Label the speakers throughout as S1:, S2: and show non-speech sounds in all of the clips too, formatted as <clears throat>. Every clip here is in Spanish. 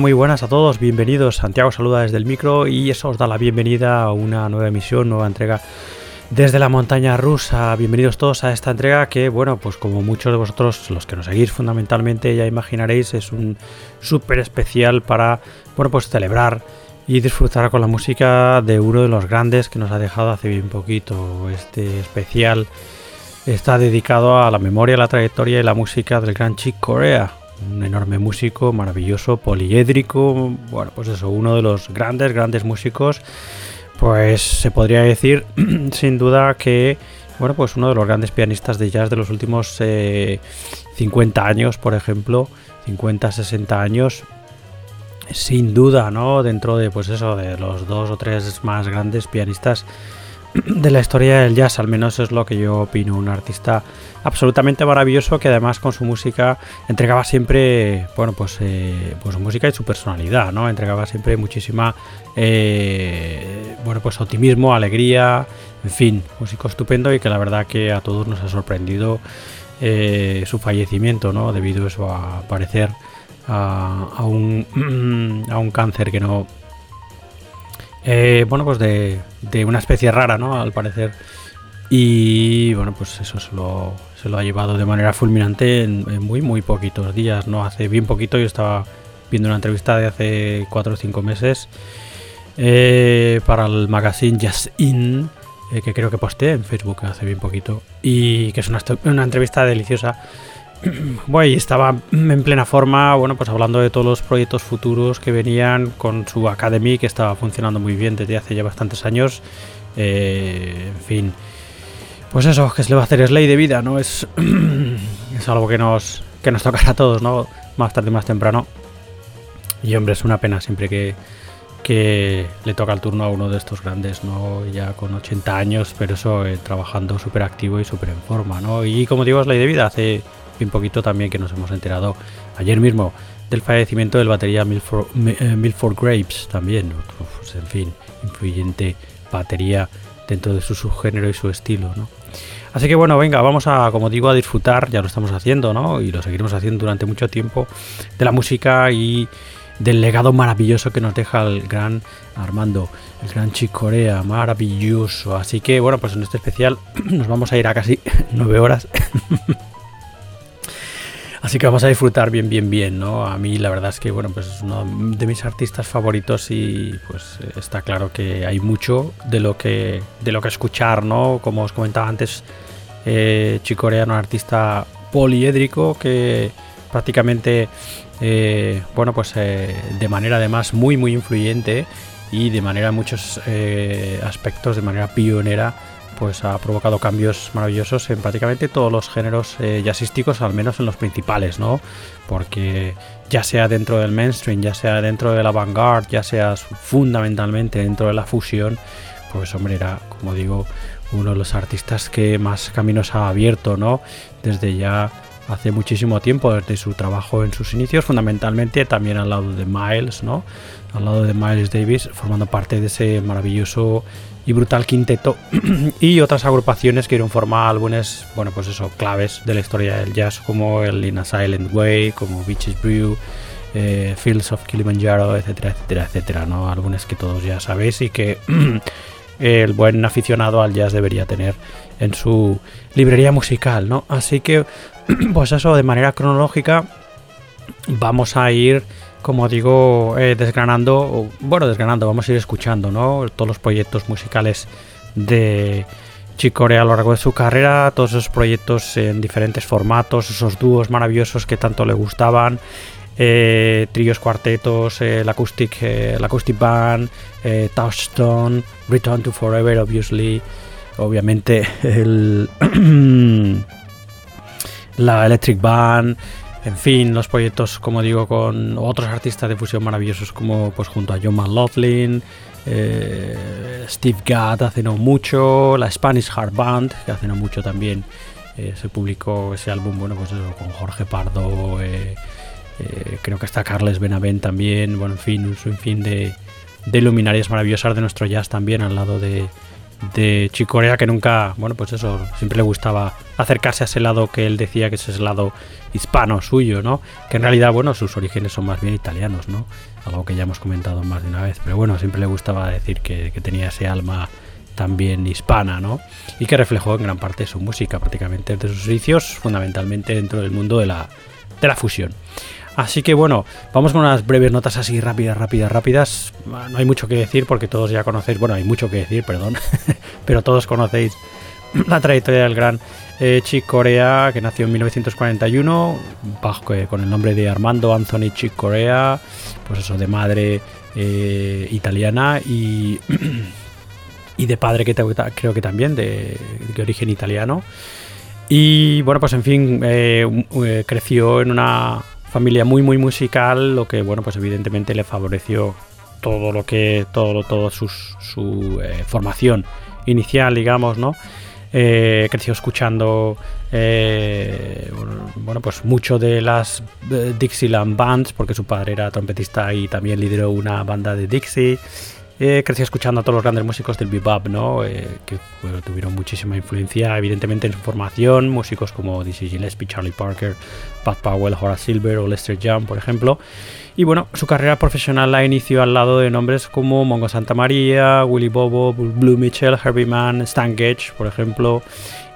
S1: Muy buenas a todos, bienvenidos. Santiago saluda desde el micro y eso os da la bienvenida a una nueva emisión, nueva entrega desde la montaña rusa. Bienvenidos todos a esta entrega que, bueno, pues como muchos de vosotros, los que nos seguís fundamentalmente, ya imaginaréis, es un súper especial para, bueno, pues celebrar y disfrutar con la música de uno de los grandes que nos ha dejado hace bien poquito. Este especial está dedicado a la memoria, la trayectoria y la música del gran Chick Corea, un enorme músico, maravilloso, poliédrico, bueno, pues eso, uno de los grandes, grandes músicos, pues se podría decir <clears throat> sin duda que, bueno, pues uno de los grandes pianistas de jazz de los últimos 50 eh, años, por ejemplo, 50, 60 años, sin duda, ¿no? Dentro de, pues eso, de los dos o tres más grandes pianistas de la historia del jazz, al menos es lo que yo opino. Un artista absolutamente maravilloso que además con su música entregaba siempre, bueno, pues, eh, pues su música y su personalidad, ¿no? Entregaba siempre muchísima, eh, bueno, pues optimismo, alegría, en fin, músico estupendo y que la verdad que a todos nos ha sorprendido eh, su fallecimiento, ¿no? Debido eso a parecer a, un, <clears throat> a un cáncer que no eh, bueno, pues de, una especie rara, ¿no? Al parecer. Y bueno, pues eso se lo, se lo ha llevado de manera fulminante en, muy, muy poquitos días, ¿no? Hace bien poquito yo estaba viendo una entrevista de hace 4 o 5 meses eh, para el magazine Just In, eh, que creo que posté en Facebook hace bien poquito, y que es una, una entrevista deliciosa <clears throat> bueno, y estaba en plena forma, bueno, pues hablando de todos los proyectos futuros que venían con su Academy, que estaba funcionando muy bien desde hace ya bastantes años. Eh, en fin, pues eso, que se le va a hacer es ley de vida, ¿no? Es, <clears throat> es algo que nos, que nos tocará a todos, ¿no? Más tarde, más temprano. Y hombre, es una pena siempre que, que le toca el turno a uno de estos grandes, ¿no? Ya con 80 años, pero eso, eh, trabajando súper activo y súper en forma, ¿no? Y como digo, es ley de vida. Hace un poquito también que nos hemos enterado ayer mismo del fallecimiento del batería Milford, eh, Milford Graves también, pues, en fin, influyente batería dentro de su subgénero y su estilo, ¿no? Así que bueno, venga, vamos a, como digo, a disfrutar, ya lo estamos haciendo, ¿no? Y lo seguiremos haciendo durante mucho tiempo, de la música y del legado maravilloso que nos deja el gran Armando, el gran Chicorea, maravilloso. Así que bueno, pues en este especial <clears throat> nos vamos a ir a casi nueve horas <laughs> Así que vamos a disfrutar bien, bien, bien, ¿no? A mí la verdad es que, bueno, pues es uno de mis artistas favoritos y pues está claro que hay mucho de lo que, de lo que escuchar, ¿no? Como os comentaba antes, eh, Chicorea, un artista poliédrico que prácticamente, eh, bueno, pues eh, de manera además muy, muy influyente y de manera en muchos eh, aspectos, de manera pionera, pues ha provocado cambios maravillosos en prácticamente todos los géneros eh, jazzísticos, al menos en los principales, ¿no? Porque ya sea dentro del mainstream, ya sea dentro de la vanguard, ya sea fundamentalmente dentro de la fusión, pues hombre, era, como digo, uno de los artistas que más caminos ha abierto, ¿no? Desde ya hace muchísimo tiempo, desde su trabajo en sus inicios, fundamentalmente también al lado de Miles, ¿no? Al lado de Miles Davis, formando parte de ese maravilloso y Brutal Quinteto <clears throat> y otras agrupaciones que dieron forma a álbumes, bueno, pues eso, claves de la historia del jazz como el In a Silent Way, como Beaches Brew, eh, Fields of Kilimanjaro, etcétera, etcétera, etcétera, ¿no? Álbumes que todos ya sabéis y que <clears throat> el buen aficionado al jazz debería tener en su librería musical, ¿no? Así que, <clears throat> pues eso, de manera cronológica, vamos a ir como digo, eh, desgranando, bueno, desgranando, vamos a ir escuchando, ¿no? Todos los proyectos musicales de Chicorea a lo largo de su carrera, todos esos proyectos en diferentes formatos, esos dúos maravillosos que tanto le gustaban, eh, tríos, cuartetos, eh, la, acoustic, la acoustic band, Touchstone, Return to Forever, obviously, obviamente el <clears throat> la Electric Band, en fin, los proyectos, como digo, con otros artistas de fusión maravillosos como pues junto a John McLaughlin, eh, Steve Gadd hace no mucho, la Spanish Hard Band, que hace no mucho también eh, se publicó ese álbum, bueno, pues con Jorge Pardo, eh, creo que está Carles Benavent también, bueno, en fin, un de, de luminarias maravillosas de nuestro jazz también al lado de, de Chicorea que nunca, bueno, pues eso, siempre le gustaba acercarse a ese lado que él decía que ese es el lado hispano suyo, ¿no? Que en realidad, bueno, sus orígenes son más bien italianos, ¿no? Algo que ya hemos comentado más de una vez, pero bueno, siempre le gustaba decir que, tenía ese alma también hispana, ¿no? Y que reflejó en gran parte su música, prácticamente de sus inicios, fundamentalmente dentro del mundo de la, de la fusión. Así que bueno, vamos con unas breves notas así rápidas, rápidas, rápidas. No hay mucho que decir porque todos ya conocéis, bueno, hay mucho que decir, perdón, <laughs> pero todos conocéis <clears throat> la trayectoria del gran eh, Chick Corea, que nació en 1941, bajo, eh, con el nombre de Armando Anthony Chick Corea, pues eso, de madre eh, italiana y, <clears throat> y de padre que creo que también, de, de origen italiano. Y bueno, pues en fin, creció en una familia muy muy musical, lo que bueno pues evidentemente le favoreció todo lo que todo todo su eh, formación inicial, digamos, ¿no? Eh, creció escuchando eh, bueno pues mucho de las Dixieland bands porque su padre era trompetista y también lideró una banda de Dixie eh, escuchando a todos los grandes músicos del bebop, ¿no? Eh, que tuvieron muchísima influencia, evidentemente, en su formación. Músicos como Dizzy Gillespie, Charlie Parker, Pat Powell, Horace Silver o Lester Young, por ejemplo. Y bueno, su carrera profesional la inició al lado de nombres como Mongo Santa María, Willy Bobo, Blue Mitchell, Herbie Mann, Stan Gage, por ejemplo.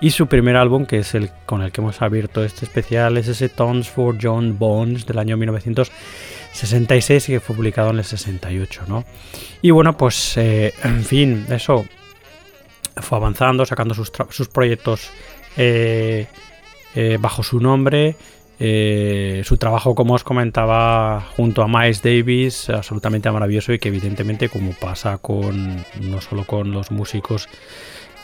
S1: Y su primer álbum, que es el con el que hemos abierto este especial, es ese Tones for John Bones del año 1900. 66 y que fue publicado en el 68, ¿no? Y bueno, pues eh, en fin, eso fue avanzando, sacando sus, proyectos eh, eh, bajo su nombre. su trabajo, como os comentaba, junto a Miles Davis, absolutamente maravilloso y que evidentemente, como pasa con no solo con los músicos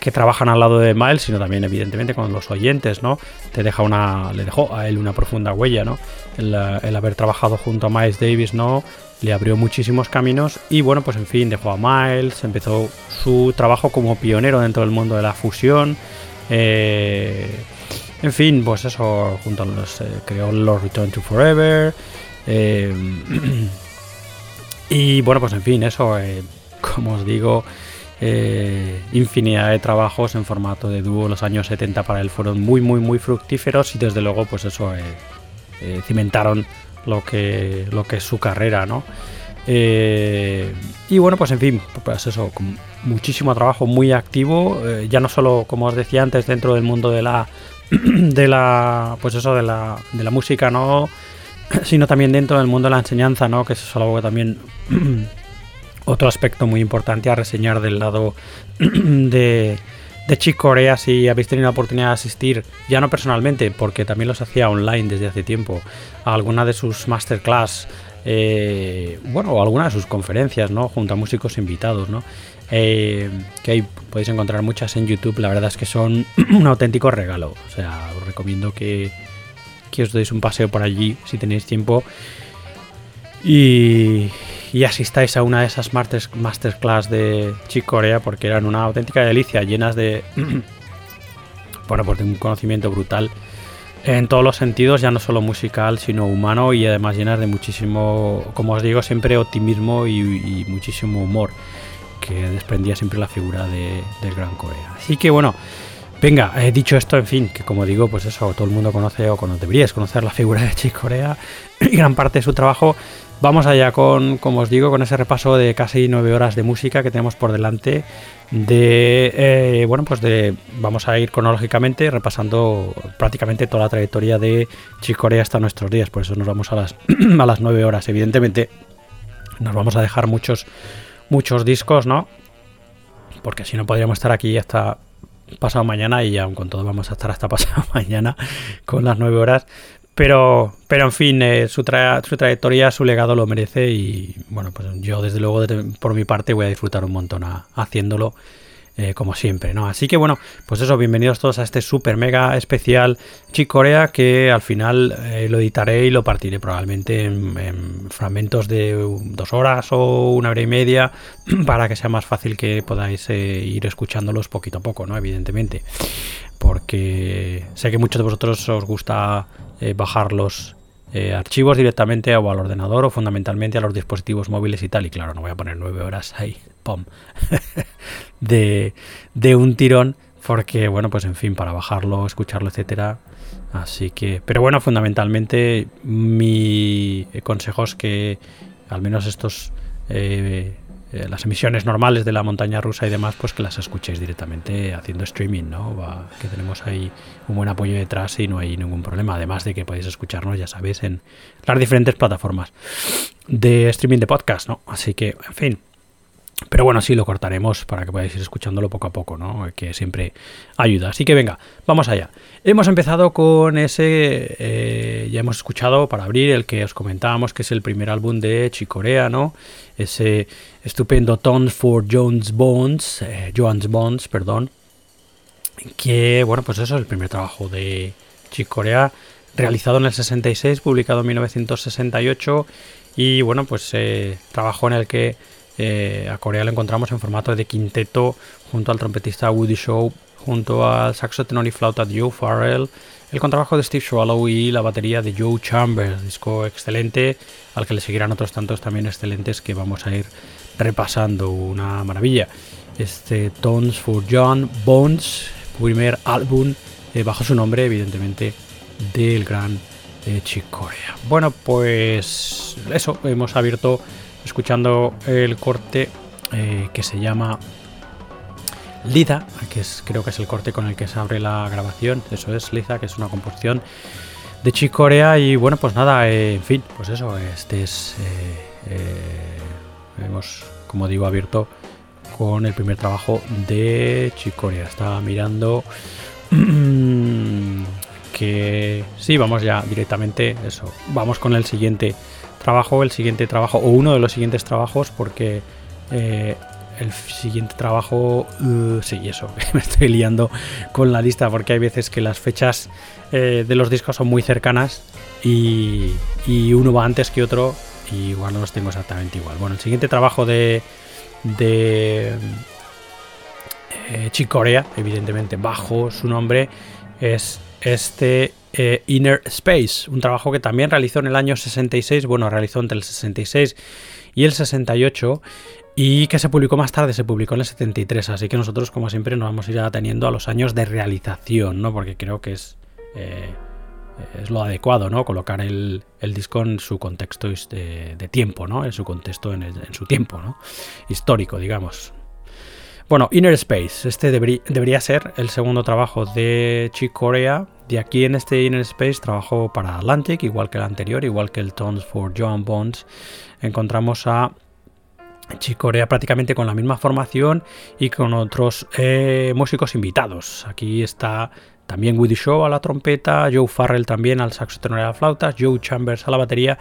S1: que trabajan al lado de Miles, sino también evidentemente con los oyentes, ¿no? Te deja una, le dejó a él una profunda huella, ¿no? El, haber trabajado junto a Miles Davis, ¿no? Le abrió muchísimos caminos y bueno, pues en fin, dejó a Miles, empezó su trabajo como pionero dentro del mundo de la fusión. Eh, en fin, pues eso, junto a los, eh, creó los Return to Forever. Eh, <clears throat> y bueno, pues en fin, eso, como os digo, eh, infinidad de trabajos en formato de dúo. Los años 70 para él fueron muy, muy, muy fructíferos y desde luego, pues eso, eh, eh, cimentaron lo que, lo que es su carrera, ¿no? y bueno, pues en fin, pues eso, muchísimo trabajo, muy activo, ya no solo, como os decía antes, dentro del mundo de la, <clears throat> de la, pues eso, de la, de la música, ¿no? <clears throat> sino también dentro del mundo de la enseñanza, ¿no? Que es algo que también <clears throat> otro aspecto muy importante a reseñar del lado <clears throat> de, de Chick Corea si habéis tenido la oportunidad de asistir, ya no personalmente, porque también los hacía online desde hace tiempo, a alguna de sus masterclass, eh, bueno, alguna de sus conferencias, ¿no? Junto a músicos invitados, ¿no? Eh, que ahí podéis encontrar muchas en YouTube, la verdad es que son <clears throat> un auténtico regalo, o sea, os recomiendo que, que os deis un paseo por allí si tenéis tiempo. Y, y asistáis a una de esas masterclass de Chick Corea porque eran una auténtica delicia, llenas de, <clears throat> bueno, pues de un conocimiento brutal en todos los sentidos, ya no solo musical, sino humano y además llenas de muchísimo, como os digo, siempre optimismo y, muchísimo humor que desprendía siempre la figura de, del Gran Corea. Así que bueno, venga, he dicho esto, en fin, que como digo, pues eso, todo el mundo conoce o deberíais conocer la figura de Chick Corea <clears throat> y gran parte de su trabajo Vamos allá con, como os digo, con ese repaso de casi nueve horas de música que tenemos por delante. De eh, bueno, pues de vamos a ir cronológicamente repasando prácticamente toda la trayectoria de Chicorea hasta nuestros días. Por eso nos vamos a las <clears throat> a las nueve horas. Evidentemente, nos vamos a dejar muchos muchos discos, ¿no? Porque si no podríamos estar aquí hasta pasado mañana y aún con todo vamos a estar hasta <laughs> pasado mañana con las nueve horas. Pero, pero en fin, eh, su, su, trayectoria, su legado lo merece y bueno, pues yo desde luego por mi parte voy a disfrutar un montón haciéndolo eh, como siempre, ¿no? Así que bueno, pues eso, bienvenidos todos a este super mega especial Chicorea que al final eh, lo editaré y lo partiré probablemente en, fragmentos de dos horas o una hora y media <clears throat> para que sea más fácil que podáis ir escuchándolos poquito a poco, ¿no? Evidentemente porque sé que muchos de vosotros os gusta eh, bajar los eh, archivos directamente o al ordenador o fundamentalmente a los dispositivos móviles y tal. Y claro, no voy a poner nueve horas ahí pom, <laughs> de, de un tirón, porque, bueno, pues en fin, para bajarlo, escucharlo, etcétera. Así que, pero bueno, fundamentalmente mi consejo es que al menos estos eh, eh, las emisiones normales de la montaña rusa y demás, pues que las escuchéis directamente haciendo streaming, ¿no? que tenemos ahí un buen apoyo detrás y no hay ningún problema. Además de que podéis escucharnos, ya sabéis, en las diferentes plataformas de streaming de podcast, ¿no? Así que, en fin, pero bueno, sí lo cortaremos para que podáis ir escuchándolo poco a poco, ¿no? Que siempre ayuda. Así que venga, vamos allá. Hemos empezado con ese, eh, ya hemos escuchado para abrir el que os comentábamos, que es el primer álbum de Chicorea, ¿no? Ese estupendo Tones for Jones Bones, eh, Jones Bones, perdón. Que, bueno, pues eso es el primer trabajo de Chicorea, realizado en el 66, publicado en 1968. Y bueno, pues eh, trabajo en el que eh, a Corea lo encontramos en formato de quinteto junto al trompetista Woody Shaw, junto al saxo tenor y flauta Joe Farrell, el contrabajo de Steve Swallow y la batería de Joe Chambers, disco excelente al que le seguirán otros tantos también excelentes que vamos a ir repasando, una maravilla. Este Tones for John Bones, primer álbum eh, bajo su nombre, evidentemente, del gran eh, Chick Corea. Bueno, pues eso, hemos abierto escuchando el corte eh, que se llama Lida, que es, creo que es el corte con el que se abre la grabación. Eso es Lida, que es una composición de Chicorea. Y bueno, pues nada, eh, en fin, pues eso, este es. Eh, hemos, como digo, abierto con el primer trabajo de Chicorea. Estaba mirando. <clears throat> que sí, vamos ya directamente. Eso, vamos con el siguiente trabajo, el siguiente trabajo, o uno de los siguientes trabajos, porque eh, el siguiente trabajo, uh, sí, eso, <laughs> me estoy liando con la lista, porque hay veces que las fechas eh, de los discos son muy cercanas y, uno va antes que otro, y igual no los tengo exactamente igual. Bueno, el siguiente trabajo de, de eh, Chicorea, evidentemente bajo su nombre, es este eh, Inner Space, un trabajo que también realizó en el año 66, bueno, realizó entre el 66 y el 68 y que se publicó más tarde, se publicó en el 73, así que nosotros como siempre nos vamos a ir ateniendo a los años de realización, ¿no? Porque creo que es, eh, es lo adecuado, ¿no? Colocar el, disco en su contexto de, tiempo, ¿no? En su contexto, en su tiempo, ¿no? Histórico, digamos. Bueno, Inner Space, este debería ser el segundo trabajo de Chick Corea. De aquí en este Inner Space trabajó para Atlantic, igual que el anterior, igual que el Tones for Joan Bones. Encontramos a Chick Corea prácticamente con la misma formación y con otros eh, músicos invitados. Aquí está también Woody Shaw a la trompeta, Joe Farrell también al saxo tenor y a la flauta, Joe Chambers a la batería,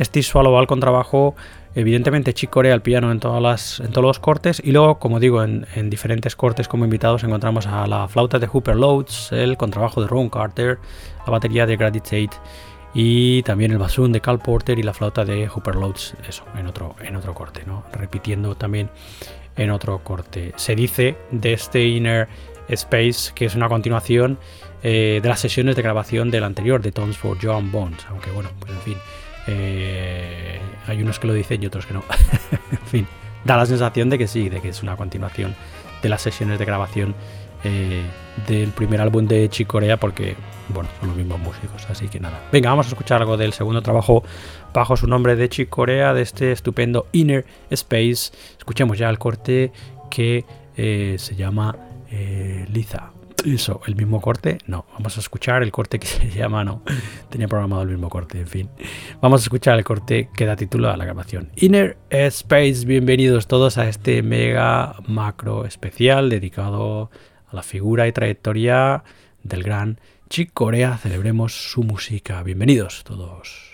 S1: Steve Swallow al contrabajo, Evidentemente Chick Corea al piano en, todas las, en todos los cortes y luego, como digo, en, diferentes cortes como invitados encontramos a la flauta de Hooper Loads, el contrabajo de Ron Carter, la batería de Grady Tate y también el bassoon de Cal Porter y la flauta de Hooper Loads, eso, en otro, en otro corte, ¿no? Repitiendo también en otro corte. Se dice de este Inner Space que es una continuación eh, de las sesiones de grabación del anterior, de Tones for John Bones, aunque bueno, pues en fin eh, hay unos que lo dicen y otros que no. <laughs> en fin, da la sensación de que sí, de que es una continuación de las sesiones de grabación eh, del primer álbum de Chicorea porque, bueno, son los mismos músicos, así que nada. Venga, vamos a escuchar algo del segundo trabajo bajo su nombre de Chicorea, de este estupendo Inner Space. Escuchemos ya el corte que eh, se llama Liza eso, el mismo corte, no, vamos a escuchar el corte que <laughs> se llama, no, tenía programado el mismo corte, en fin. Vamos a escuchar el corte que da título a la grabación. Inner Space, bienvenidos todos a este mega macro especial dedicado a la figura y trayectoria del gran Chick Corea. Celebremos su música. Bienvenidos todos.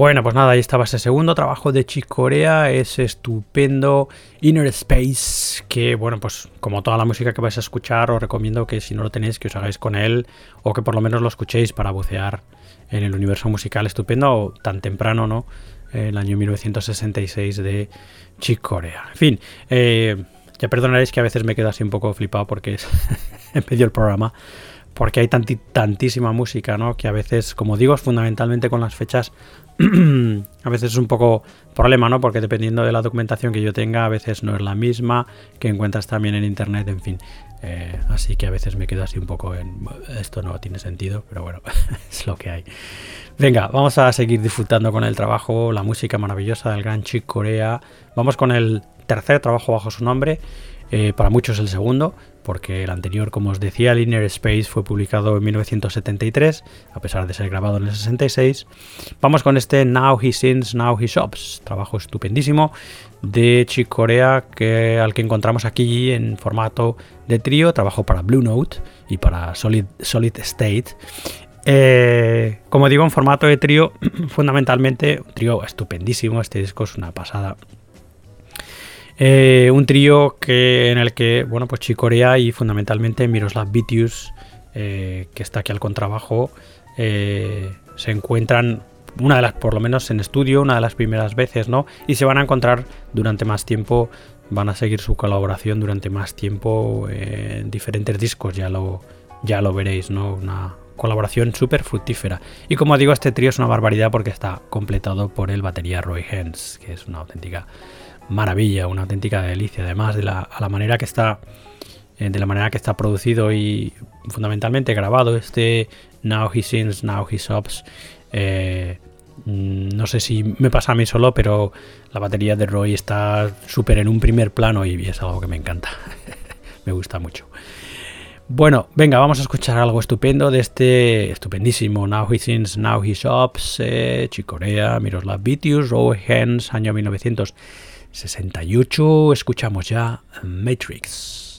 S1: Bueno, pues nada, ahí estaba ese segundo trabajo de Chick Corea, ese estupendo Inner Space, que bueno, pues como toda la música que vais a escuchar, os recomiendo que si no lo tenéis, que os hagáis con él, o que por lo menos lo escuchéis para bucear en el universo musical estupendo, tan temprano, ¿no? El año 1966 de Chick Corea. En fin, eh, ya perdonaréis que a veces me quedo así un poco flipado porque es <laughs> en medio del programa porque hay tantísima música, ¿no? Que a veces, como digo, fundamentalmente con las fechas, <clears throat> a veces es un poco problema, ¿no? Porque dependiendo de la documentación que yo tenga, a veces no es la misma que encuentras también en internet, en fin. Eh, así que a veces me quedo así un poco en esto no tiene sentido, pero bueno, <laughs> es lo que hay. Venga, vamos a seguir disfrutando con el trabajo, la música maravillosa del gran Chick Corea. Vamos con el tercer trabajo bajo su nombre, eh, para muchos el segundo, porque el anterior, como os decía, el Inner Space fue publicado en 1973, a pesar de ser grabado en el 66. Vamos con este Now He Sings, Now He Shops, trabajo estupendísimo de Chick Corea, que, al que encontramos aquí en formato de trío, trabajo para Blue Note y para Solid, State. Eh, como digo, en formato de trío, <clears throat> fundamentalmente, un trío estupendísimo, este disco es una pasada. Eh, un trío que, en el que, bueno, pues Chicorea y fundamentalmente Miroslav Vitius, eh, que está aquí al contrabajo, eh, se encuentran una de las, por lo menos en estudio, una de las primeras veces, ¿no? Y se van a encontrar durante más tiempo, van a seguir su colaboración durante más tiempo en diferentes discos, ya lo, ya lo veréis, ¿no? Una colaboración súper fructífera. Y como digo, este trío es una barbaridad porque está completado por el batería Roy Hens, que es una auténtica maravilla, una auténtica delicia. Además de la, la manera que está eh, de la manera que está producido y fundamentalmente grabado este Now He Sings, Now He Sobs. Eh, mm, no sé si me pasa a mí solo, pero la batería de Roy está súper en un primer plano y es algo que me encanta. <laughs> me gusta mucho. Bueno, venga, vamos a escuchar algo estupendo de este estupendísimo Now He Sings, Now He Shops, eh, Chicorea, Miroslav Vitius, Roy Hens, año 1900. 68 escuchamos ya Matrix.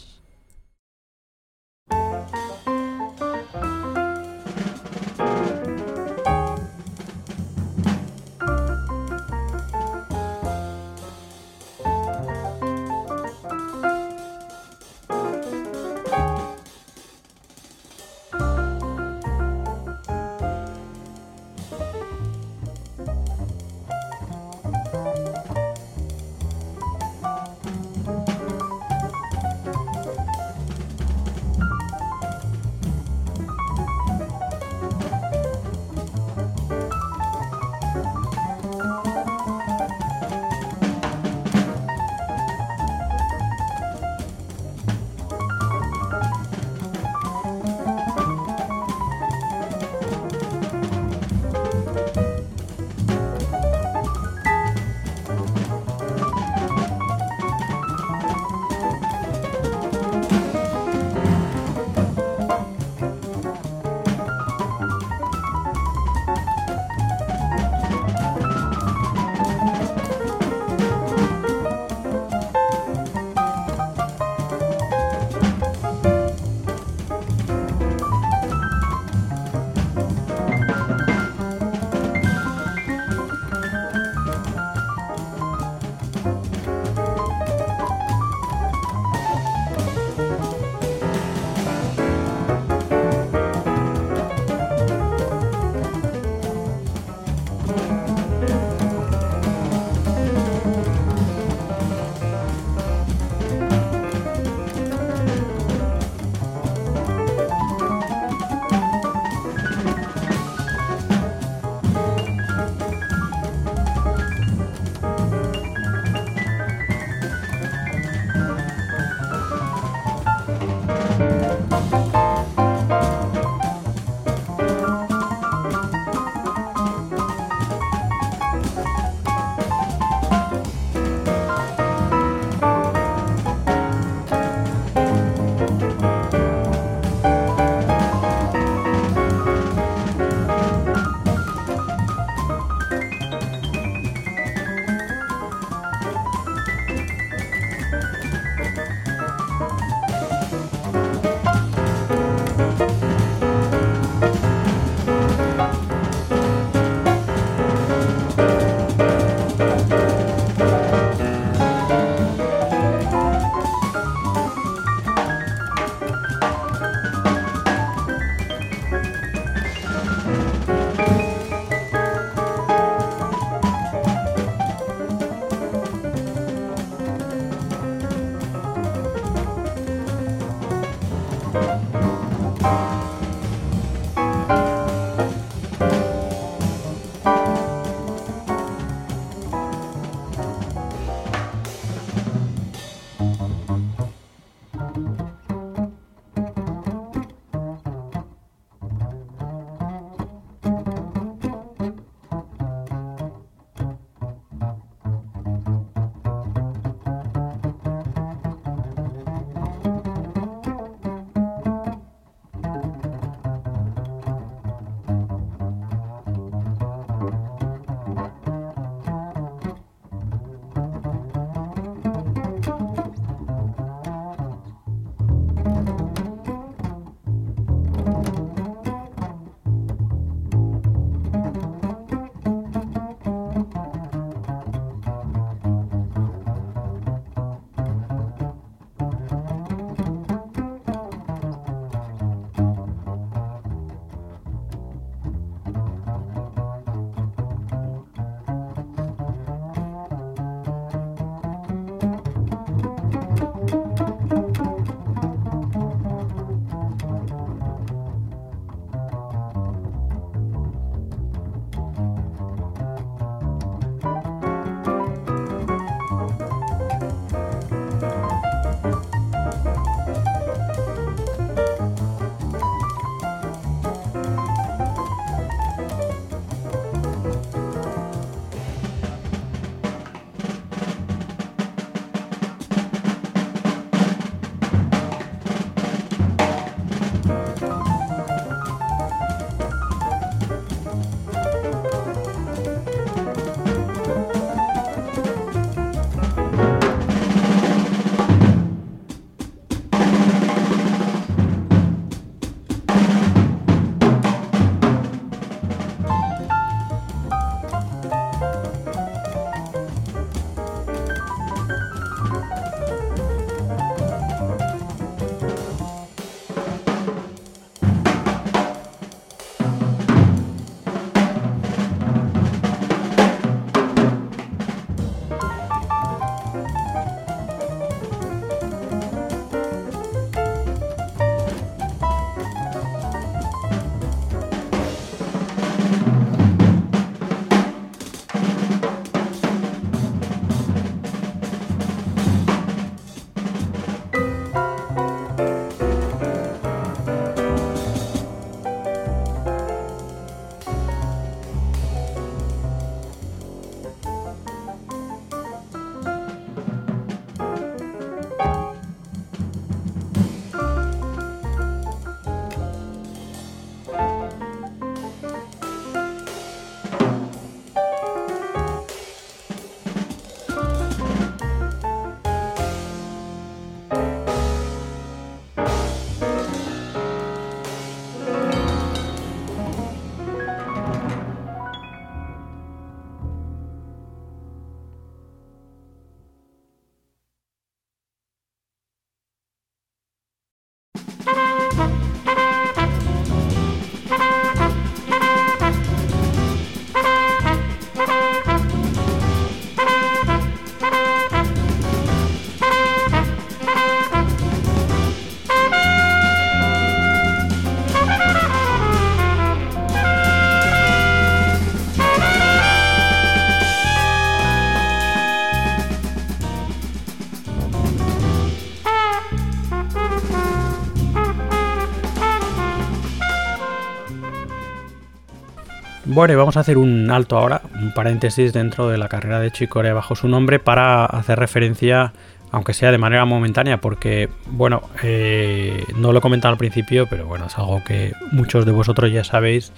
S1: Bueno, y vamos a hacer un alto ahora, un paréntesis dentro de la carrera de Chicorea bajo su nombre para hacer referencia, aunque sea de manera momentánea, porque, bueno, eh, no lo he comentado al principio, pero bueno, es algo que muchos de vosotros ya sabéis.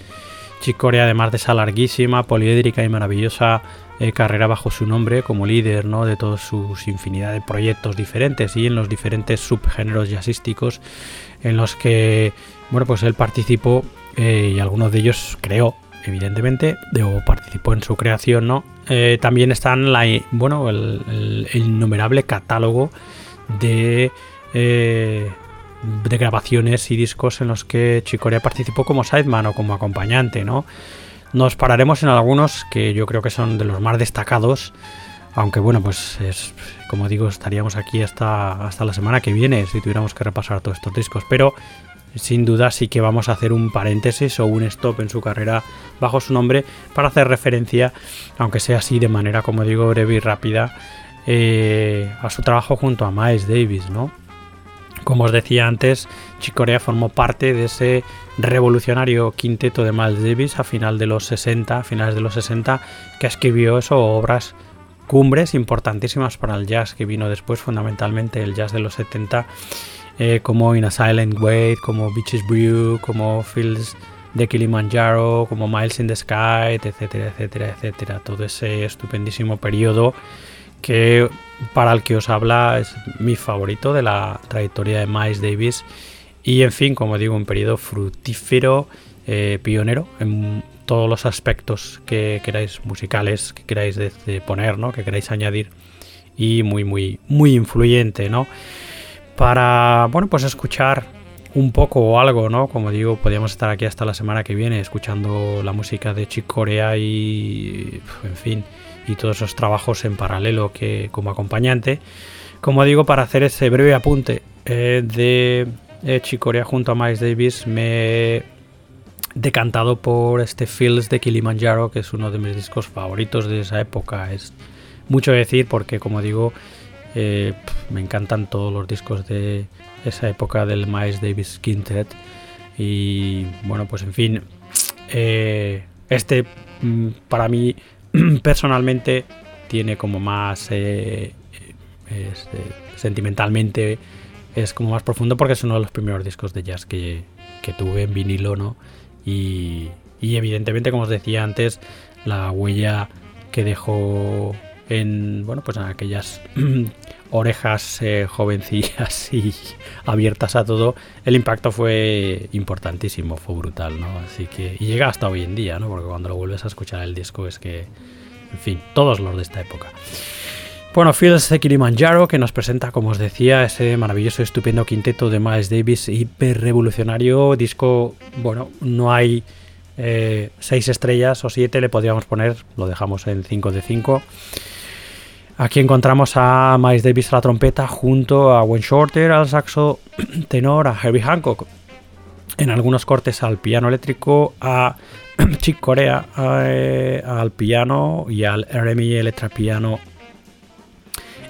S1: Chicorea, además de esa larguísima, poliédrica y maravillosa eh, carrera bajo su nombre como líder ¿no? de todos sus infinidad de proyectos diferentes y en los diferentes subgéneros jazzísticos en los que bueno pues él participó eh, y algunos de ellos creó evidentemente, o participó en su creación, ¿no? Eh, también están la, bueno, el, innumerable catálogo de, eh, de grabaciones y discos en los que Chicorea participó como sideman o como acompañante, ¿no? Nos pararemos en algunos que yo creo que son de los más destacados, aunque bueno, pues es, como digo, estaríamos aquí hasta, hasta la semana que viene si tuviéramos que repasar todos estos discos, pero sin duda sí que vamos a hacer un paréntesis o un stop en su carrera bajo su nombre para hacer referencia, aunque sea así de manera, como digo, breve y rápida, eh, a su trabajo junto a Miles Davis, ¿no? Como os decía antes, Chicorea formó parte de ese revolucionario quinteto de Miles Davis a final de los 60, a finales de los 60, que escribió eso, obras cumbres importantísimas para el jazz que vino después, fundamentalmente el jazz de los 70, eh, como In a Silent Way, como Beaches Brew, como Fields de Kilimanjaro, como Miles in the Sky, etcétera, etcétera, etcétera. Todo ese estupendísimo periodo que para el que os habla es mi favorito de la trayectoria de Miles Davis y en fin, como digo, un periodo fructífero, eh, pionero en todos los aspectos que queráis musicales, que queráis poner, ¿no? que queráis añadir y muy, muy, muy influyente, ¿no? Para, bueno, pues escuchar un poco o algo, ¿no? Como digo, podríamos estar aquí hasta la semana que viene escuchando la música de Chick Corea y, en fin, y todos esos trabajos en paralelo que como acompañante. Como digo, para hacer ese breve apunte eh, de eh, Corea junto a Miles Davis, me he decantado por este Fields de Kilimanjaro, que es uno de mis discos favoritos de esa época. Es mucho decir porque, como digo, eh, me encantan todos los discos de esa época del Miles Davis Quintet. Y bueno, pues en fin, eh, este mm, para mí <clears throat> personalmente tiene como más eh, sentimentalmente es como más profundo porque es uno de los primeros discos de jazz que, que tuve en vinilo, ¿no? Y, y, evidentemente, como os decía antes, la huella que dejó en bueno pues en aquellas <clears throat> orejas eh, jovencillas y <laughs> abiertas a todo, el impacto fue importantísimo, fue brutal, ¿no? Así que y llega hasta hoy en día, ¿no? Porque cuando lo vuelves a escuchar el disco es que, en fin, todos los de esta época. Bueno, Fields de Kilimanjaro, que nos presenta, como os decía, ese maravilloso estupendo quinteto de Miles Davis, hiper revolucionario, disco, bueno, no hay eh, seis estrellas o siete, le podríamos poner, lo dejamos en 5 de 5. Aquí encontramos a Miles Davis a la trompeta junto a Wayne Shorter al saxo <clears throat> tenor, a Herbie Hancock en algunos cortes al piano eléctrico, a <clears throat> Chick Corea eh, al piano y al RMI Electra Piano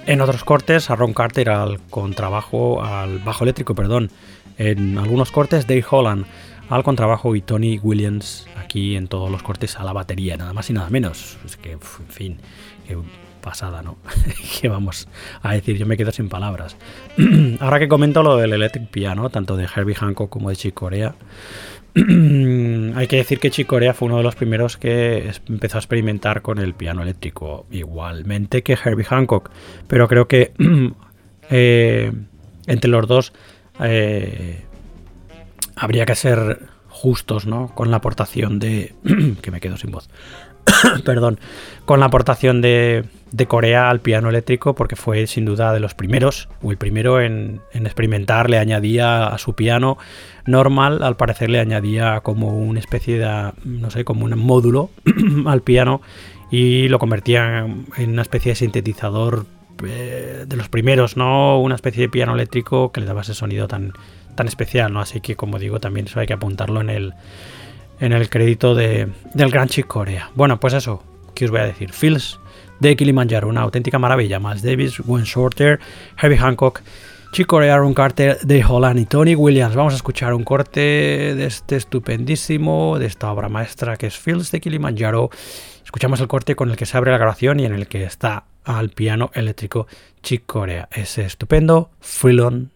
S1: en otros cortes, a Ron Carter al contrabajo, al bajo eléctrico, perdón. En algunos cortes, Dave Holland al contrabajo y Tony Williams aquí en todos los cortes a la batería, nada más y nada menos. Es que, en fin, pasada, ¿no? <laughs> ¿Qué vamos a decir? Yo me quedo sin palabras. <clears throat> Ahora que comento lo del electric piano, tanto de Herbie Hancock como de Chick Corea, <clears throat> hay que decir que Chick Corea fue uno de los primeros que empezó a experimentar con el piano eléctrico, igualmente que Herbie Hancock, pero creo que <clears throat> eh, entre los dos eh, habría que ser justos, ¿no? Con la aportación de... que me quedo sin voz. <coughs> perdón, con la aportación de, Corea al piano eléctrico, porque fue sin duda de los primeros, o el primero en, experimentar, le añadía a su piano normal, al parecer le añadía como una especie de, no sé, como un módulo <clears throat> al piano y lo convertía en una especie de sintetizador eh, de los primeros, ¿no? Una especie de piano eléctrico que le daba ese sonido tan, tan especial, ¿no? Así que, como digo, también eso hay que apuntarlo en el en el crédito de, del Gran Chick Corea. Bueno, pues eso, ¿qué os voy a decir? Fields de Kilimanjaro, una auténtica maravilla. Miles Davis, Gwen Shorter, Herbie Hancock, Chick Corea, Aaron Carter, de Holland y Tony Williams. Vamos a escuchar un corte de este estupendísimo, de esta obra maestra que es Fields de Kilimanjaro. Escuchamos el corte con el que se abre la grabación y en el que está al piano eléctrico Chick Corea. Ese estupendo Freelon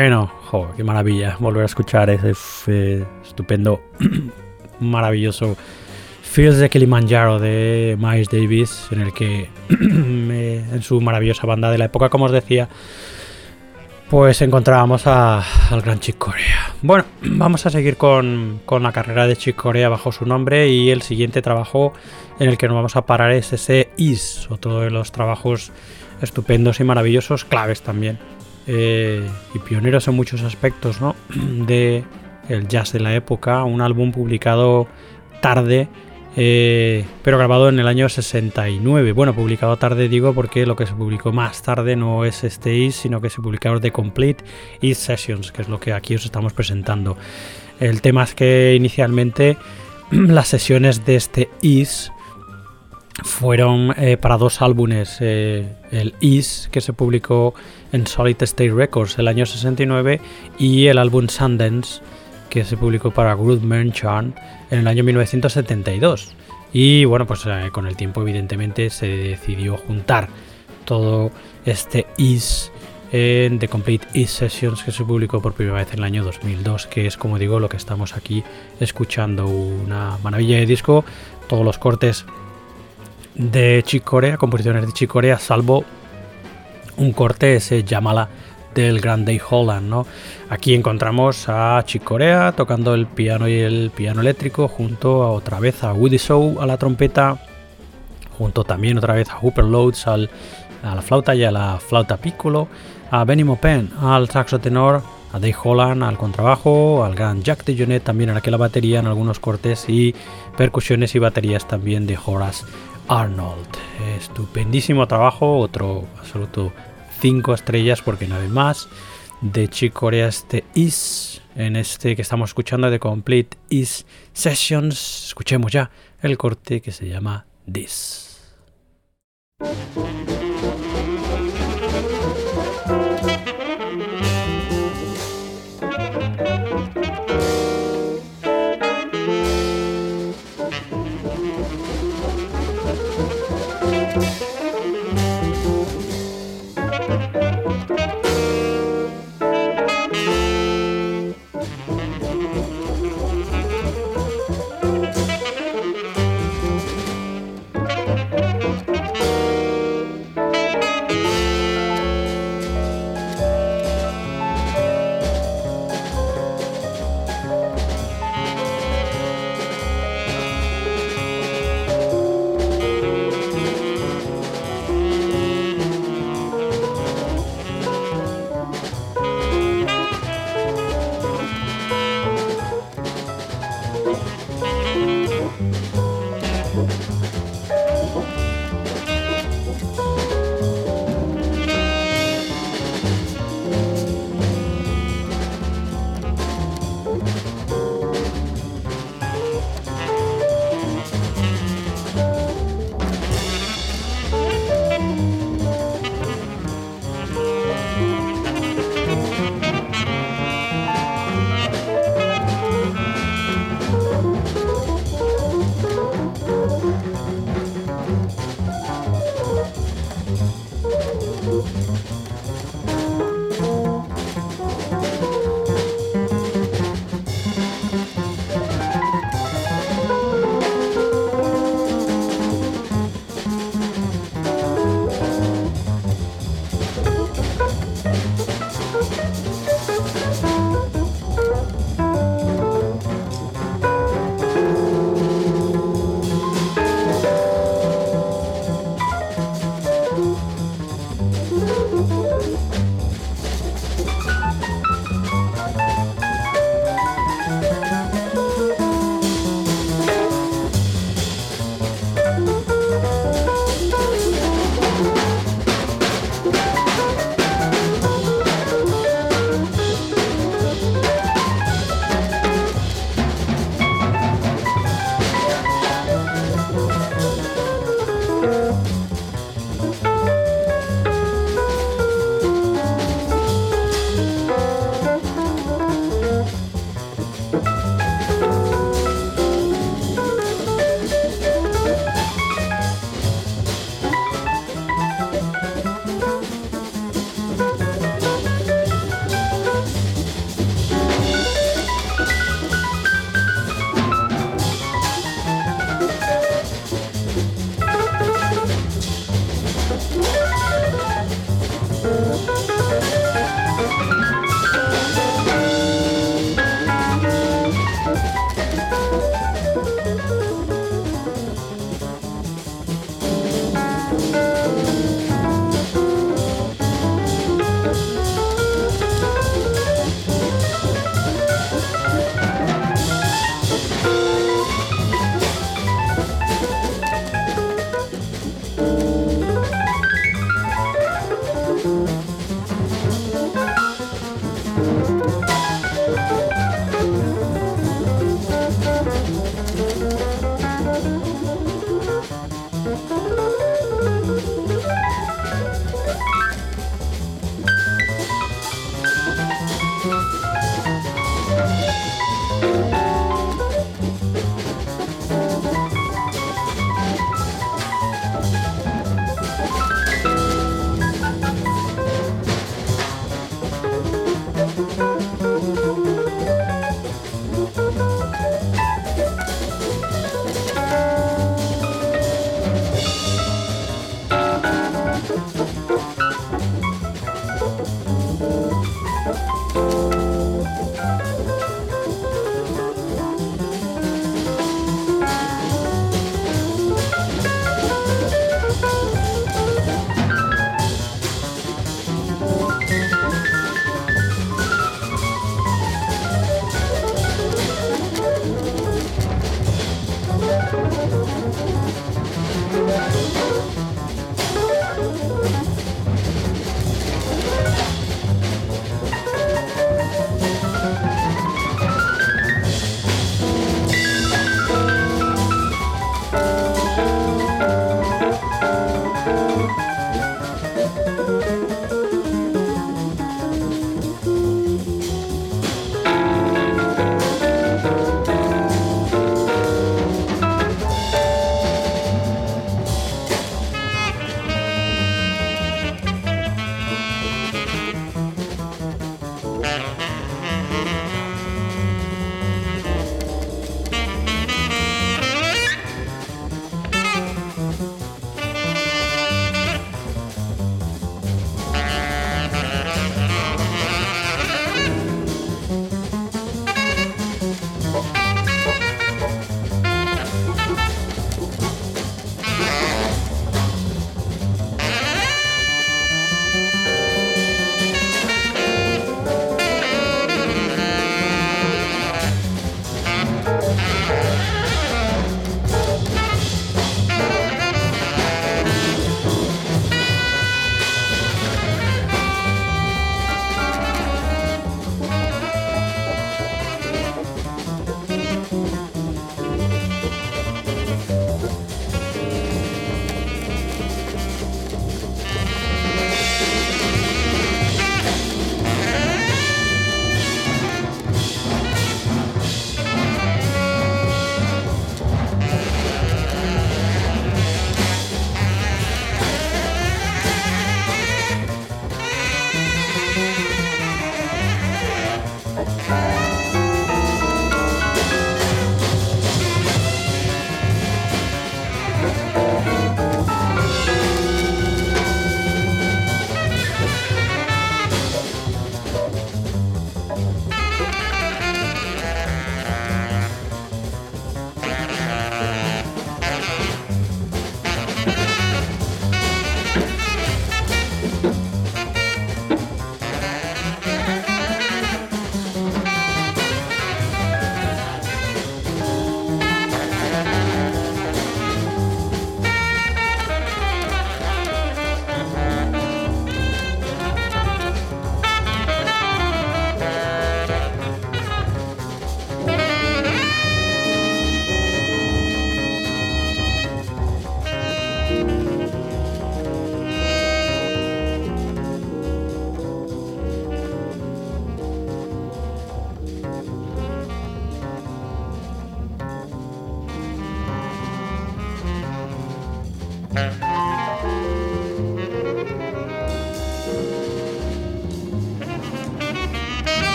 S1: Bueno, qué maravilla volver a escuchar ese estupendo, <clears throat> maravilloso Fields de Kilimanjaro de Miles Davis, en el que <clears throat> en su maravillosa banda de la época, como os decía, pues encontrábamos al gran Chick Corea. Bueno, <clears throat> vamos a seguir con, con, la carrera de Chick Corea bajo su nombre y el siguiente trabajo en el que nos vamos a parar es ese Is, otro de los trabajos estupendos y maravillosos, claves también eh, y pioneros en muchos aspectos ¿no? <clears throat> de el jazz de la época, un álbum publicado tarde, eh, pero grabado en el año 69. Bueno, publicado tarde digo porque lo que se publicó más tarde no es este Is, sino que se publicaron The Complete Is Sessions, que es lo que aquí os estamos presentando. El tema es que inicialmente <clears throat> las sesiones de este Is fueron eh, para dos álbumes, eh, el Is, que se publicó en Solid State Records el año 69, y el álbum Sundance, que se publicó para Groove Merchant en el año 1972. Y bueno, pues eh, con el tiempo evidentemente se decidió juntar todo este Is en The Complete Is Sessions que se publicó por primera vez en el año 2002, que es como digo lo que estamos aquí escuchando, una maravilla de disco, todos los cortes de Chick Corea, composiciones de Chick Corea, salvo un corte ese Yamala del Grand Day Holland, ¿no? Aquí encontramos a Chick Corea tocando el piano y el piano eléctrico junto a otra vez a Woody Show a la trompeta, junto también otra vez a Hooper Loads a la flauta y a la flauta piccolo, a Benny Maupin al saxo tenor, a Dave Holland al contrabajo, al gran Jack de Jonet también a la batería en algunos cortes y percusiones y baterías también de Horace Arnold. Estupendísimo trabajo, otro absoluto 5 estrellas porque no hay más. De Chick Corea este Is, en este que estamos escuchando de Complete Is Sessions. Escuchemos ya el corte que se llama This. Música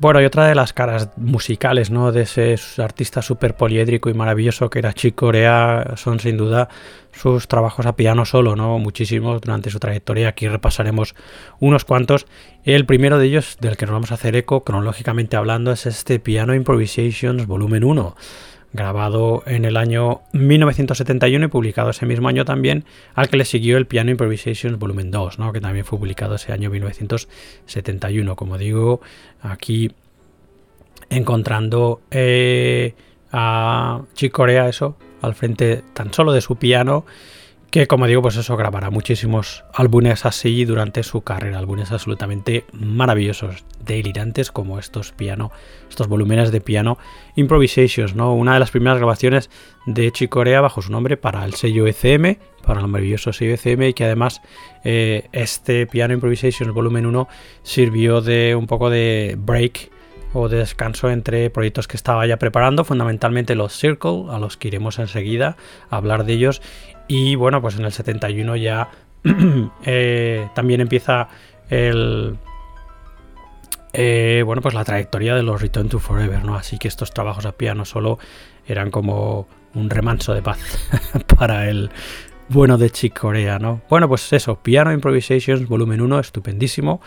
S1: Bueno, y otra de las caras musicales, ¿no? De ese artista súper poliédrico y maravilloso que era Chick Corea son sin duda sus trabajos a piano solo, ¿no? Muchísimos durante su trayectoria. Aquí repasaremos unos cuantos. El primero de ellos, del que nos vamos a hacer eco, cronológicamente hablando, es este Piano Improvisations Volumen 1 grabado en el año 1971 y publicado ese mismo año también, al que le siguió el Piano Improvisations Volumen 2, ¿no? que también fue publicado ese año 1971. Como digo, aquí encontrando eh, a Chick Corea eso, al frente tan solo de su piano que como digo, pues eso grabará muchísimos álbumes así durante su carrera, álbumes absolutamente maravillosos, delirantes como estos piano, estos volúmenes de piano improvisations, ¿no? Una de las primeras grabaciones de Chicorea bajo su nombre para el sello ECM, para el maravilloso sello ECM y que además eh, este piano improvisations volumen 1 sirvió de un poco de break o de descanso entre proyectos que estaba ya preparando, fundamentalmente los Circle, a los que iremos enseguida a hablar de ellos, y bueno, pues en el 71 ya <clears throat> eh, también empieza el... Eh, bueno, pues la trayectoria de los Return to Forever, ¿no? Así que estos trabajos a piano solo eran como un remanso de paz <laughs> para el bueno de Chick Corea, ¿no? Bueno, pues eso, Piano Improvisations volumen 1, estupendísimo,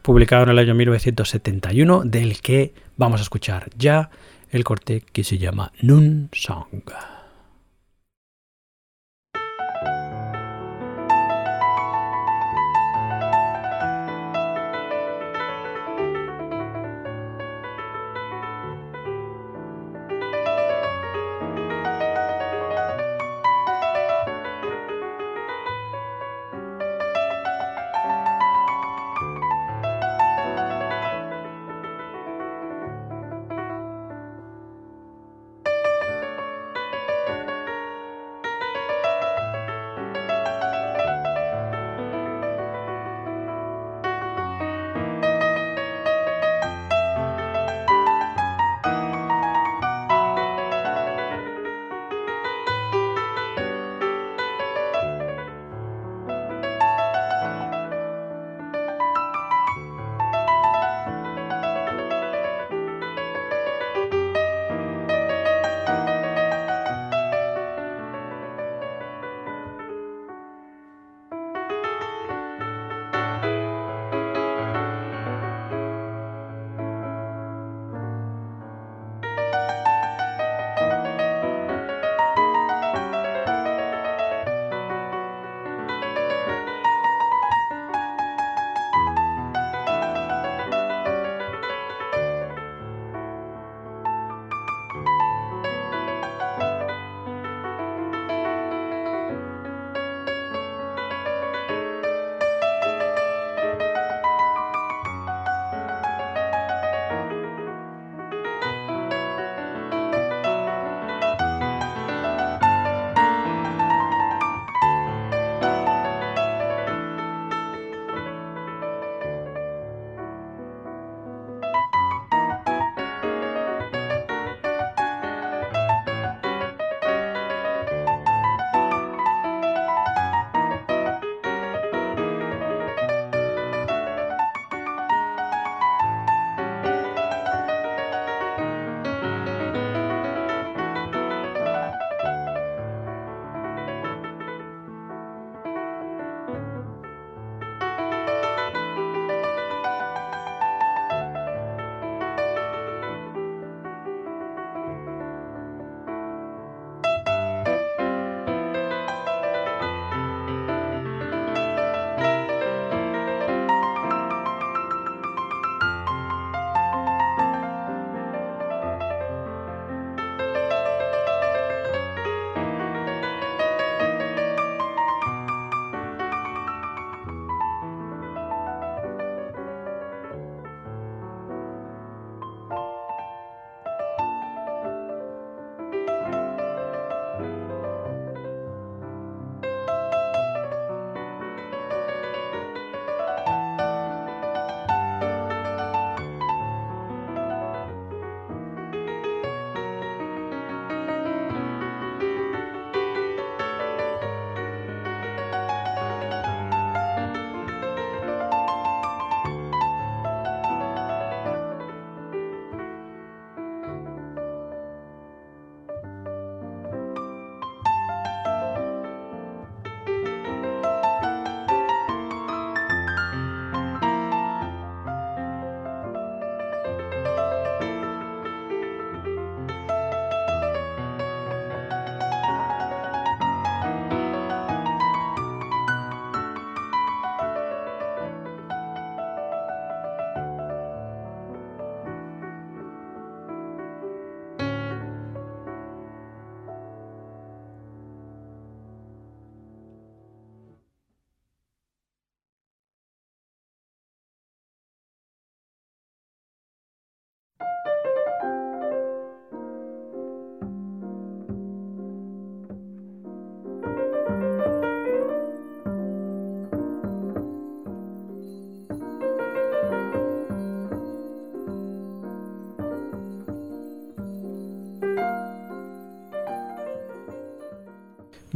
S1: publicado en el año 1971, del que vamos a escuchar ya el corte que se llama Nun Song.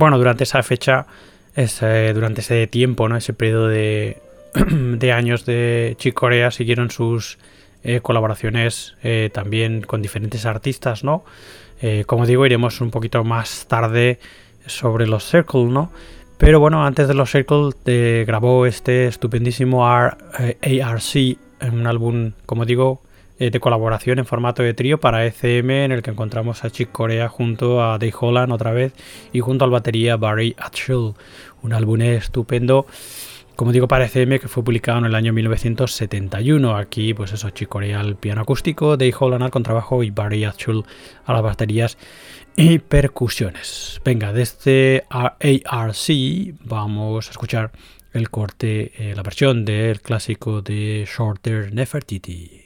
S1: Bueno, durante esa fecha, ese, durante ese tiempo, ¿no? Ese periodo de, <clears throat> de años de Chick Corea siguieron sus eh, colaboraciones eh, también con diferentes artistas, ¿no? Eh, como digo, iremos un poquito más tarde sobre los Circle, ¿no? Pero bueno, antes de los Circle grabó este estupendísimo ARC, un álbum, como digo, de colaboración en formato de trío para ECM en el que encontramos a Chick Corea junto a Dave Holland otra vez y junto al batería Barry Atchell. Un álbum estupendo como digo, para ECM que fue publicado en el año 1971. Aquí, pues eso, Chicorea al piano acústico, Dave Holland al contrabajo y Barry Atchul a las baterías y percusiones. Venga, desde ARC vamos a escuchar el corte, eh, la versión del clásico de Shorter Nefertiti.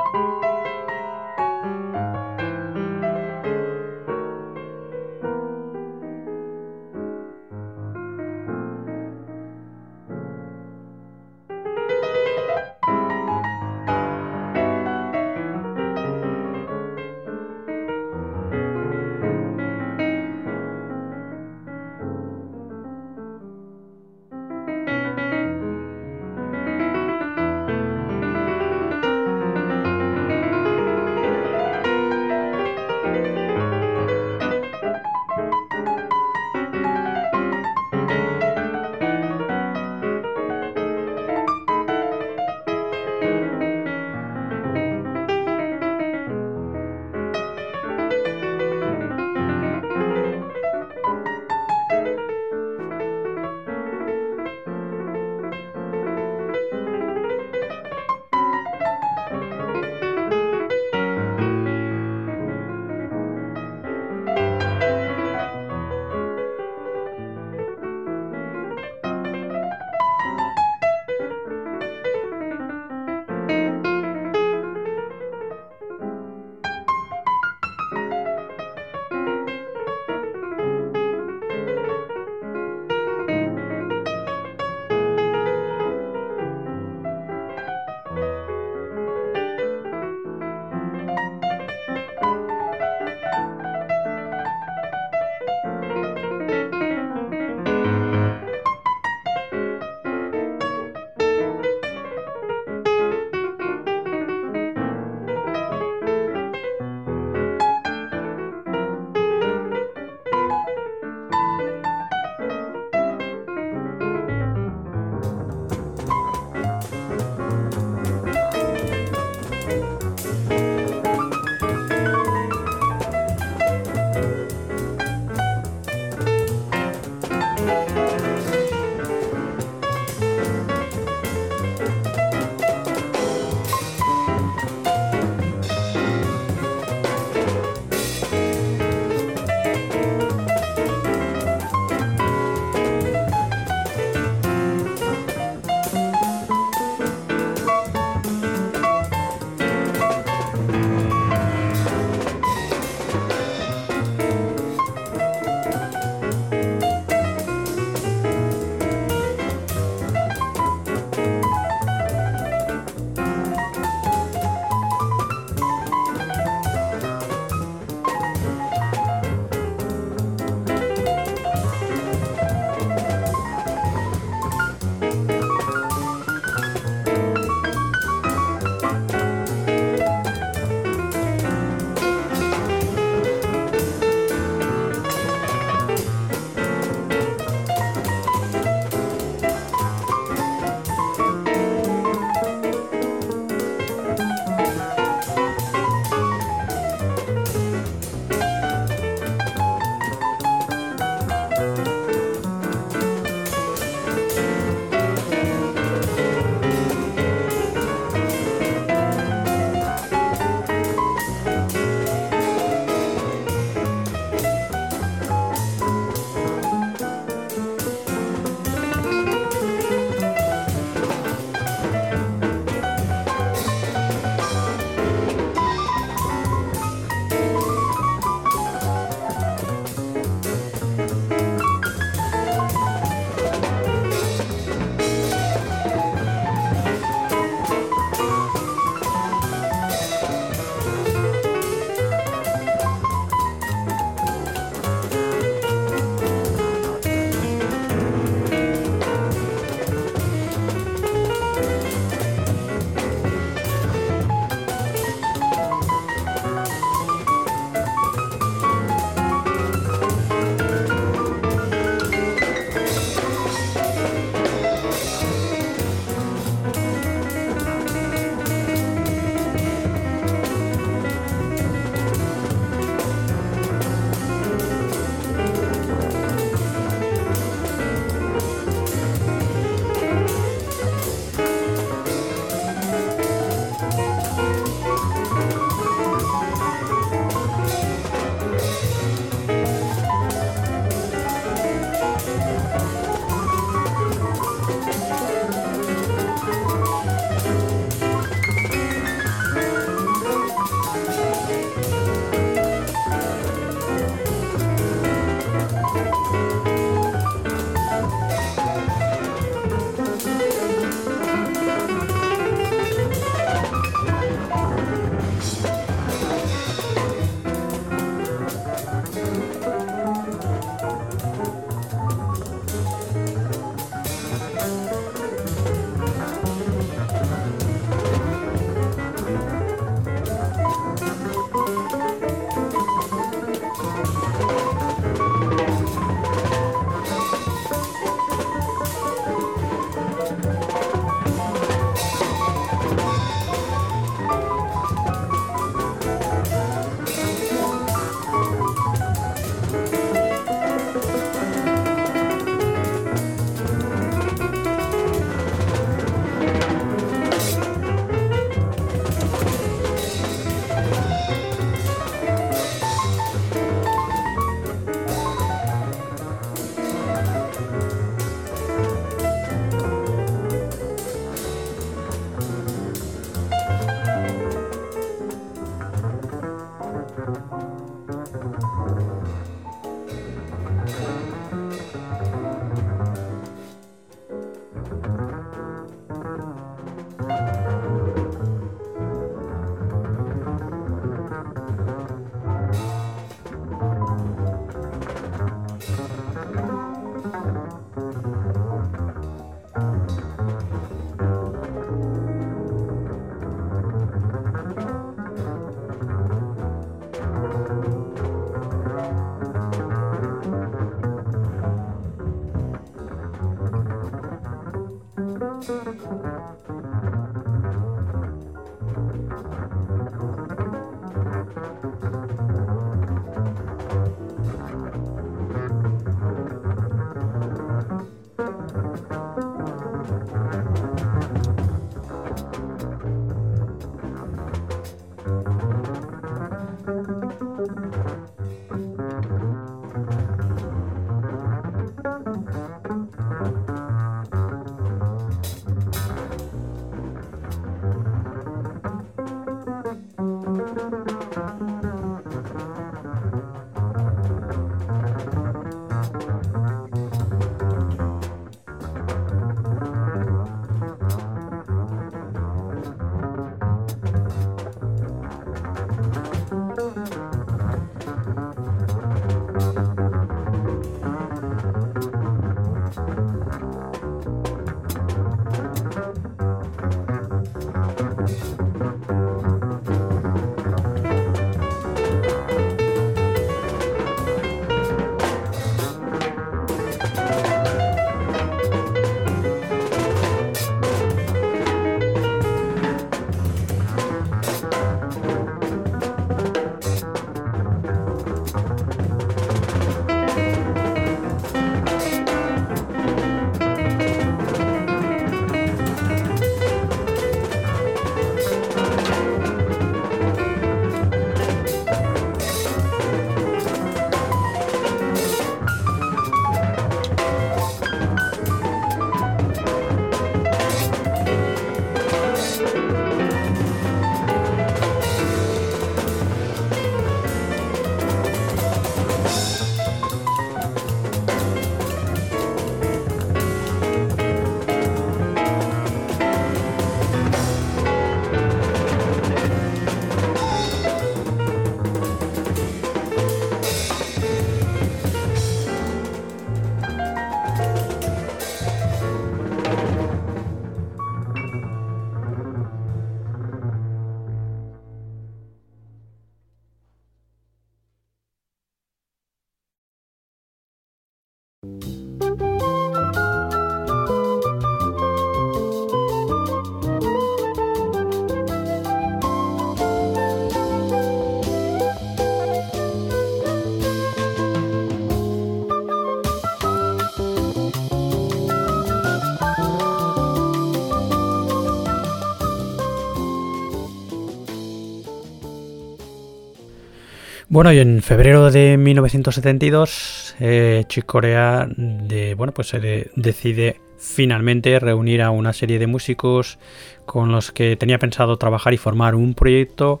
S1: Bueno, y en febrero de 1972, eh, Chick Corea de, bueno, pues se decide finalmente reunir a una serie de músicos con los que tenía pensado trabajar y formar un proyecto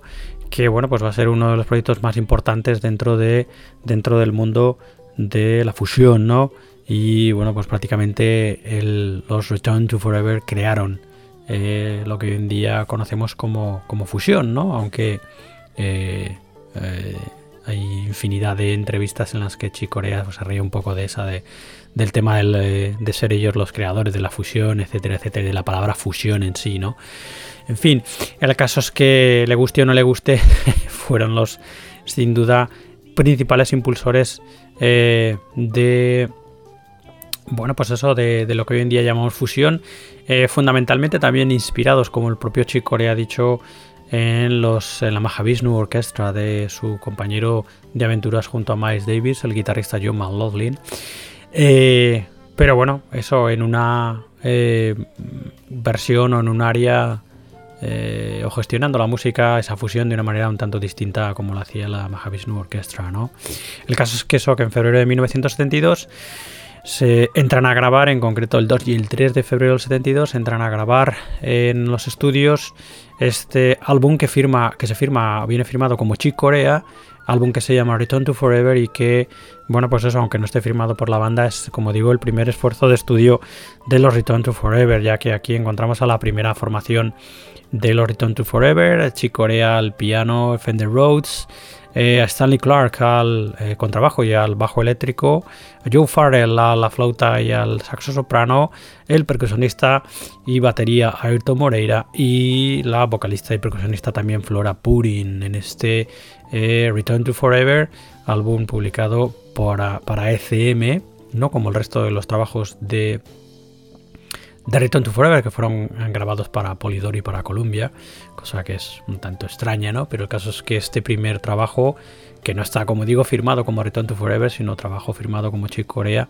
S1: que bueno, pues va a ser uno de los proyectos más importantes dentro de dentro del mundo de la fusión, ¿no? Y bueno, pues prácticamente los Return to Forever crearon eh, lo que hoy en día conocemos como, como fusión, ¿no? Aunque eh, eh, hay infinidad de entrevistas en las que Chicorea pues, se ríe un poco de esa, de, del tema de, ser ellos los creadores de la fusión, etcétera, etcétera, de la palabra fusión en sí, ¿no? En fin, el caso es que le guste o no le guste, <laughs> fueron los, sin duda, principales impulsores eh, de bueno, pues eso de, lo que hoy en día llamamos fusión, eh, fundamentalmente también inspirados, como el propio Chicorea ha dicho, en, los, la Mahavishnu Orchestra de su compañero de aventuras junto a Miles Davis, el guitarrista John McLaughlin. Eh, pero bueno, eso en una eh, versión o en un área eh, o gestionando la música, esa fusión de una manera un tanto distinta como lo hacía la Mahavishnu Orchestra, ¿no? El caso es que eso, que en febrero de 1972 se entran a grabar, en concreto el 2 y el 3 de febrero del 72, entran a grabar en los estudios este álbum que firma, que se firma, viene firmado como Chick Corea, álbum que se llama Return to Forever y que, bueno, pues eso, aunque no esté firmado por la banda, es como digo el primer esfuerzo de estudio de los Return to Forever, ya que aquí encontramos a la primera formación de los Return to Forever, Chick Corea al piano, Fender Rhodes, eh, a Stanley Clark al eh, contrabajo y al bajo eléctrico, a Joe Farrell a la flauta y al saxo soprano, el percusionista y batería Ayrton Moreira y la vocalista y percusionista también Flora Purin en este eh, Return to Forever, álbum publicado para, para ECM, no como el resto de los trabajos de de Return to Forever, que fueron grabados para Polydor y para Columbia, cosa que es un tanto extraña, ¿no? Pero el caso es que este primer trabajo, que no está, como digo, firmado como Return to Forever, sino trabajo firmado como Chick Corea,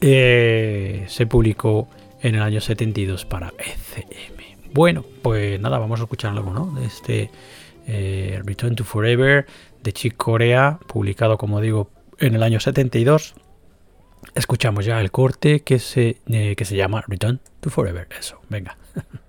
S1: eh, se publicó en el año 72 para ECM. Bueno, pues nada, vamos a escuchar algo, ¿no? De este eh, Return to Forever de Chick Corea, publicado, como digo, en el año 72 escuchamos ya el corte que se, eh, que se llama Return to Forever. Eso, venga. <laughs>